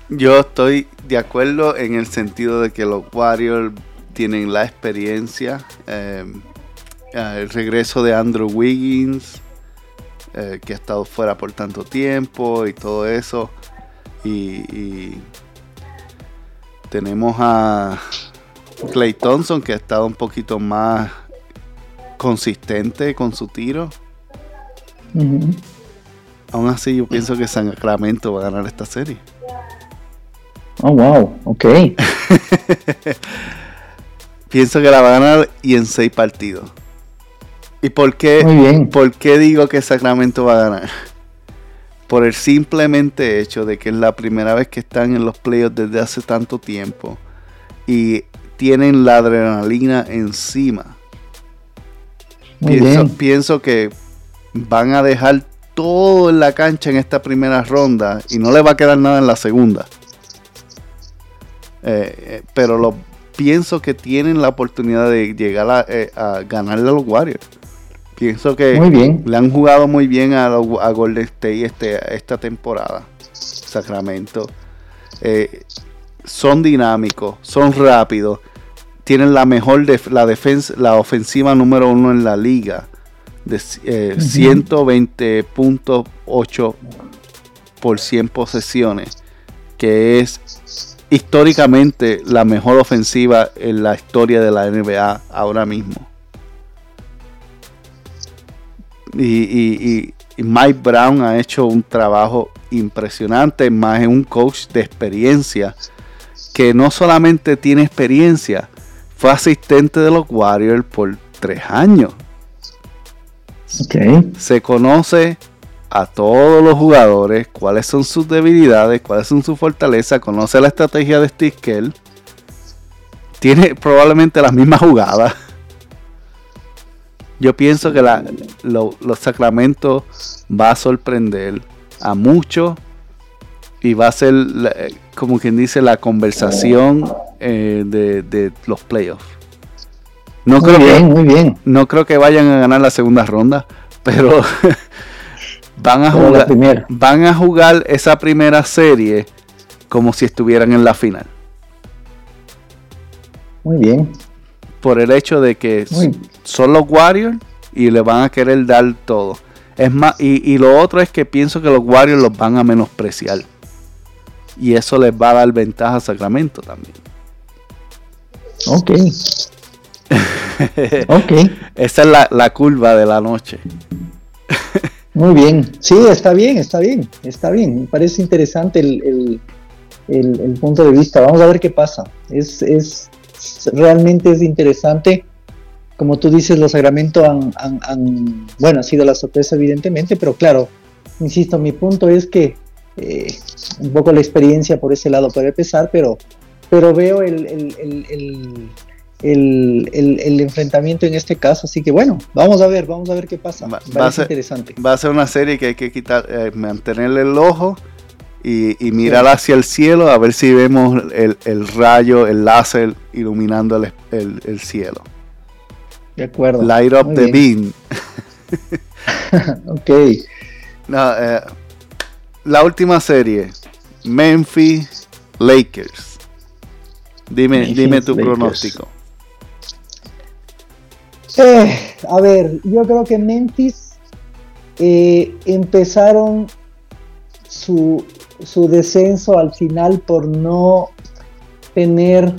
Yo estoy de acuerdo en el sentido de que los Warriors tienen la experiencia, eh, el regreso de Andrew Wiggins, eh, que ha estado fuera por tanto tiempo y todo eso. Y, tenemos a Clay Thompson, que ha estado un poquito más consistente con su tiro. Aún así, yo pienso que Sacramento va a ganar esta serie. Oh, wow, ok. pienso que la va a ganar y en seis partidos. ¿Y por qué, por qué digo que Sacramento va a ganar? Por el simplemente hecho de que es la primera vez que están en los playoffs desde hace tanto tiempo y tienen la adrenalina encima. Pienso, pienso, que van a dejar todo en la cancha en esta primera ronda y no les va a quedar nada en la segunda. Eh, eh, pero lo, pienso que tienen la oportunidad de llegar a, eh, a ganarle a los Warriors. Pienso que le han jugado muy bien a, Golden State este, esta temporada. Sacramento. Eh, son dinámicos, son rápidos. Tienen la mejor la defensa, la ofensiva número uno en la liga. De 120.8 eh, por 100 posesiones. Que es históricamente la mejor ofensiva en la historia de la NBA ahora mismo. Y, Mike Brown ha hecho un trabajo impresionante, más en un coach de experiencia, que no solamente tiene experiencia, fue asistente de los Warriors por tres años. Se conoce a todos los jugadores, cuáles son sus debilidades, cuáles son sus fortalezas, conoce la estrategia de Steve Tiene probablemente las mismas jugadas yo pienso que los sacramentos va a sorprender a muchos y va a ser, como quien dice, la conversación eh, de, los playoffs. No muy creo bien, que, muy bien. No creo que vayan a ganar la segunda ronda, pero van a jugar, van a jugar esa primera serie como si estuvieran en la final. Muy bien por el hecho de que son los Warriors y le van a querer dar todo. Es más, y, lo otro es que pienso que los Warriors los van a menospreciar. Y eso les va a dar ventaja a Sacramento también. Ok. ok. Esa es la, curva de la noche. Muy bien. Sí, está bien, está bien, está bien. Me parece interesante el, punto de vista. Vamos a ver qué pasa. Es, es realmente es interesante. Como tú dices, los Sacramento han, bueno, ha sido la sorpresa evidentemente, pero claro, insisto, mi punto es que eh, un poco la experiencia por ese lado puede pesar, pero, pero veo el, el, enfrentamiento en este caso. Así que bueno, vamos a ver, vamos a ver qué pasa. Va, a ser interesante. Va a ser una serie que hay que quitar, eh, mantenerle el ojo y, mirar hacia el cielo a ver si vemos el, rayo, el láser iluminando el, cielo. De acuerdo. Light up the beam. ok. Eh, la última serie, Memphis Lakers. Dime, dime tu pronóstico. Eh, a ver, yo creo que Memphis eh, empezaron su, su descenso al final por no tener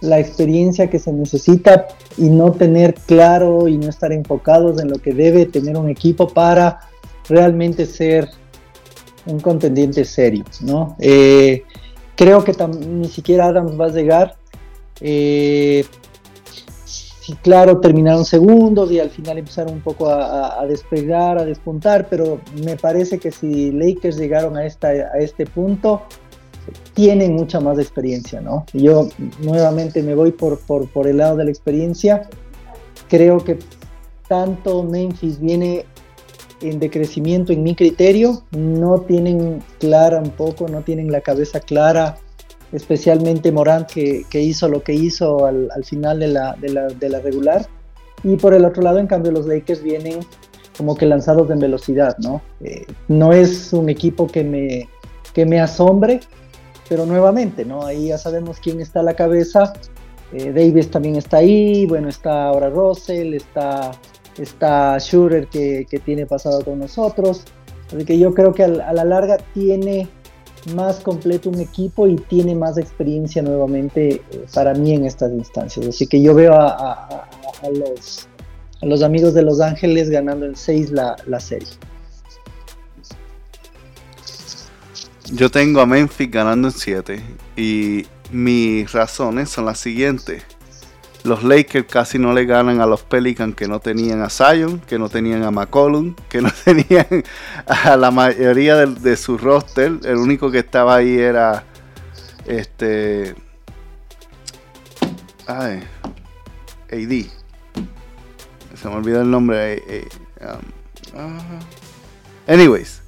la experiencia que se necesita y no tener claro y no estar enfocados en lo que debe tener un equipo para realmente ser un contendiente serio, ¿no? Eh, creo que ni siquiera Adams va a llegar. Claro, terminaron segundos y al final empezaron un poco a, despegar, a despuntar, pero me parece que si Lakers llegaron a, a este punto, tienen mucha más experiencia, ¿no? Yo nuevamente me voy por, por, por el lado de la experiencia. Creo que tanto Memphis viene en decrecimiento en mi criterio, no tienen clara un poco, no tienen la cabeza clara especialmente Morant que, hizo lo que hizo al, final de la, de la, regular. Y por el otro lado, en cambio, los Lakers vienen como que lanzados en velocidad, ¿no? Eh, no es un equipo que me, que me asombre, pero nuevamente, ¿no? Ahí ya sabemos quién está a la cabeza. Eh, Davis también está ahí, bueno, está ahora Russell, está, está Schurer que, que tiene pasado con nosotros. Así que yo creo que a la larga tiene más completo un equipo y tiene más experiencia nuevamente eh, para mí en estas instancias. Así que yo veo a, los, amigos de Los Ángeles ganando en 6 la, la serie. Yo tengo a Memphis ganando en 7 y mis razones son las siguientes los Lakers casi no le ganan a los Pelicans que no tenían a Zion, que no tenían a McCollum, que no tenían a la mayoría de, su roster. El único que estaba ahí era este. Ay, AD. Se me olvidó el nombre. Eh, eh, um, ah. Anyways,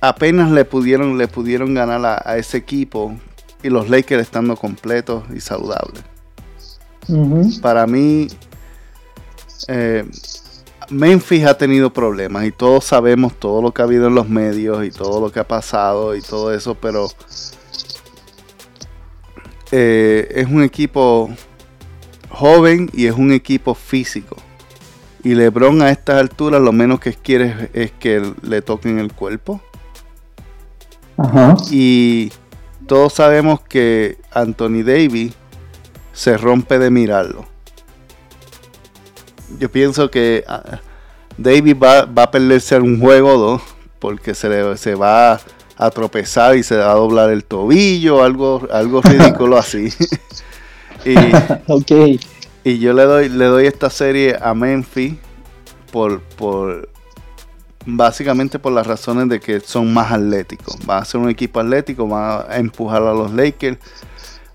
apenas le pudieron, le pudieron ganar a ese equipo y los Lakers estando completos y saludables. Para mí, eh, Memphis ha tenido problemas y todos sabemos todo lo que ha habido en los medios y todo lo que ha pasado y todo eso, pero eh, es un equipo joven y es un equipo físico. Y LeBron a estas alturas lo menos que quiere es que le toquen el cuerpo. Y todos sabemos que Anthony Davis se rompe de mirarlo. Yo pienso que ah, David va, a perderse un juego o dos porque se, se va a tropezar y se va a doblar el tobillo, algo, algo ridículo así. y, y yo le doy, le doy esta serie a Memphis por, por básicamente por las razones de que son más atléticos. Va a ser un equipo atlético, va a empujar a los Lakers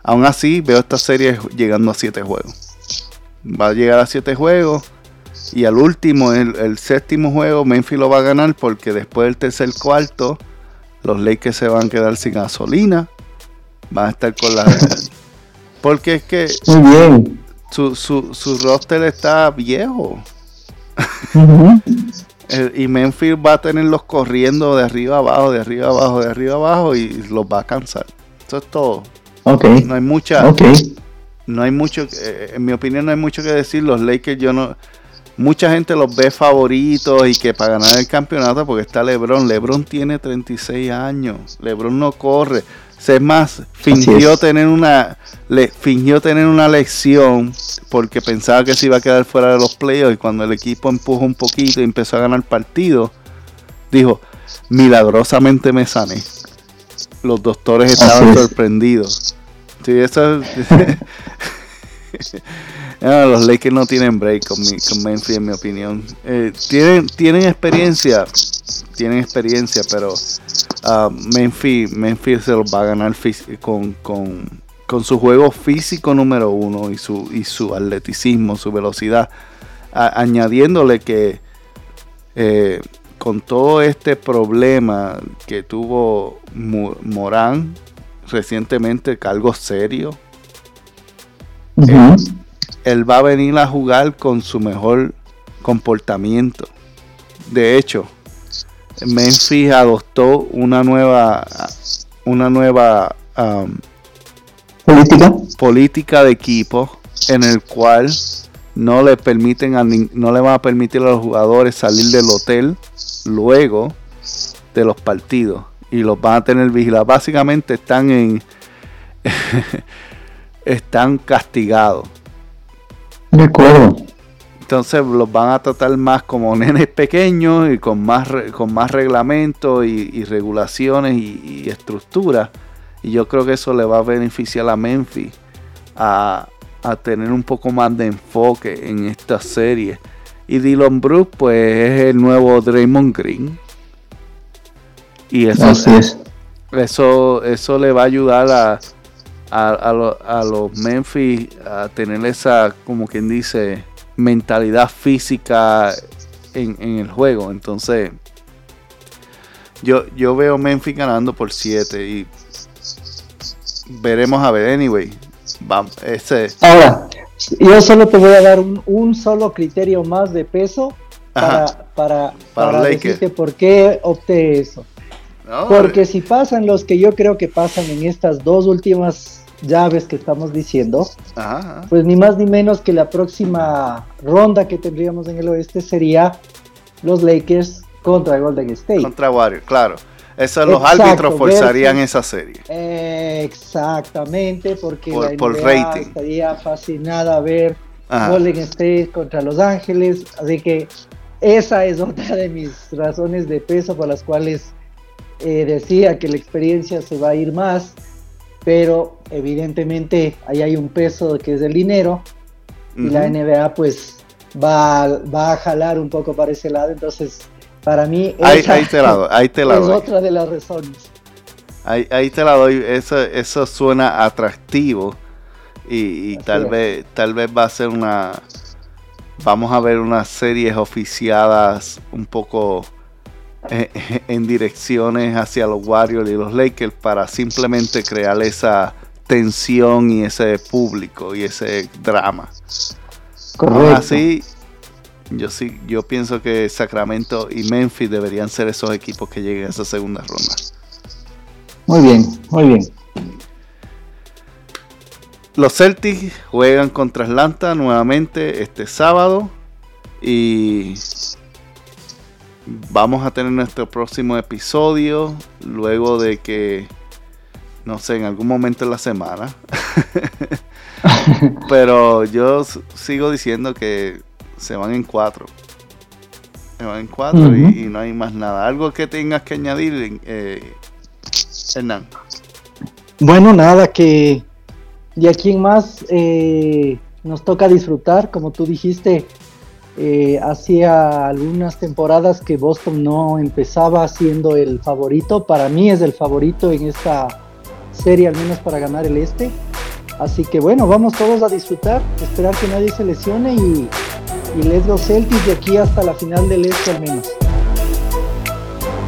Aún así, veo esta serie llegando a 7 juegos. Va a llegar a 7 juegos. Y al último, el, séptimo juego, Memphis lo va a ganar porque después del tercer cuarto, los Lakers se van a quedar sin gasolina. Van a estar con la. porque es que. Su, su, roster está viejo. y Memphis va a tenerlos corriendo de arriba abajo, de arriba abajo, de arriba abajo y los va a cansar. Eso es todo. No hay mucha. No hay mucho. Eh, en mi opinión, no hay mucho que decir. Los Lakers, yo no. Mucha gente los ve favoritos y que para ganar el campeonato porque está LeBron. LeBron tiene 36 años. LeBron no corre. Es más, fingió tener una le, fingió tener una lección porque pensaba que se iba a quedar fuera de los playoffs y cuando el equipo empujó un poquito y empezó a ganar partido, dijo, milagrosamente me sané. Los doctores estaban sorprendidos. Sí, eso los Lakers no tienen break con, Memphis, en mi opinión. Eh, tienen, tienen experiencia, tienen experiencia, pero uh, Memphis, se los va a ganar con, con, su juego físico número uno y su, y su atleticismo, su velocidad. añadiéndole que eh, con todo este problema que tuvo Morán recientemente algo serio. él, va a venir a jugar con su mejor comportamiento. De hecho, Memphis adoptó una nueva una nueva um, política política de equipo en el cual no le permiten a no le van a permitir a los jugadores salir del hotel luego de los partidos y los van a tener vigilados. Básicamente están en están castigados. De acuerdo. Entonces los van a tratar más como nenes pequeños y con más con más reglamentos y, regulaciones y, y estructuras. Y yo creo que eso le va a beneficiar a Memphis a, a tener un poco más de enfoque en esta serie. Y Dylan Brooks, pues es el nuevo Draymond Green. Y eso, eso, eso le va a ayudar a, a, los Memphis a tener esa, como quien dice, mentalidad física en, el juego. Entonces, yo, yo veo Memphis ganando por 7 y veremos a ver. Anyway, vamos, ese. Ahora, yo solo te voy a dar un, solo criterio más de peso para, para, para, decirte por qué opté eso. Porque si pasan los que yo creo que pasan en estas dos últimas llaves que estamos diciendo, pues ni más ni menos que la próxima ronda que tendríamos en el oeste sería los Lakers contra Golden State. Contra Warriors, claro. Eso los árbitros forzarían esa serie. exactamente, porque la NBA estaría fascinada a ver Golden State contra Los Ángeles, así que esa es otra de mis razones de peso por las cuales eh, decía que la experiencia se va a ir más, pero evidentemente ahí hay un peso que es el dinero y la NBA pues va, va a jalar un poco para ese lado, entonces para mí ahí, te la ahí te es otra de las razones. Ahí, te la doy, eso, eso suena atractivo y, tal vez tal vez va a ser una vamos a ver unas series oficiadas un poco eh, en direcciones hacia los Warriors y los Lakers para simplemente crear esa tensión y ese público y ese drama. Correcto. Así yo sí, yo pienso que Sacramento y Memphis deberían ser esos equipos que lleguen a esa segunda ronda. Muy bien, muy bien. Los Celtics juegan contra Atlanta nuevamente este sábado y vamos a tener nuestro próximo episodio luego de que no sé, en algún momento en la semana. Pero yo sigo diciendo que se van en cuatro. Se van en cuatro y, no hay más nada. ¿Algo que tengas que añadir, eh, Hernán? Bueno, nada, que de aquí en más eh, nos toca disfrutar, como tú dijiste, eh, hacía algunas temporadas que Boston no empezaba siendo el favorito. Para mí es el favorito en esta serie, al menos para ganar el este. Así que bueno, vamos todos a disfrutar, esperar que nadie se lesione y y les los Celtics de aquí hasta la final del este al menos.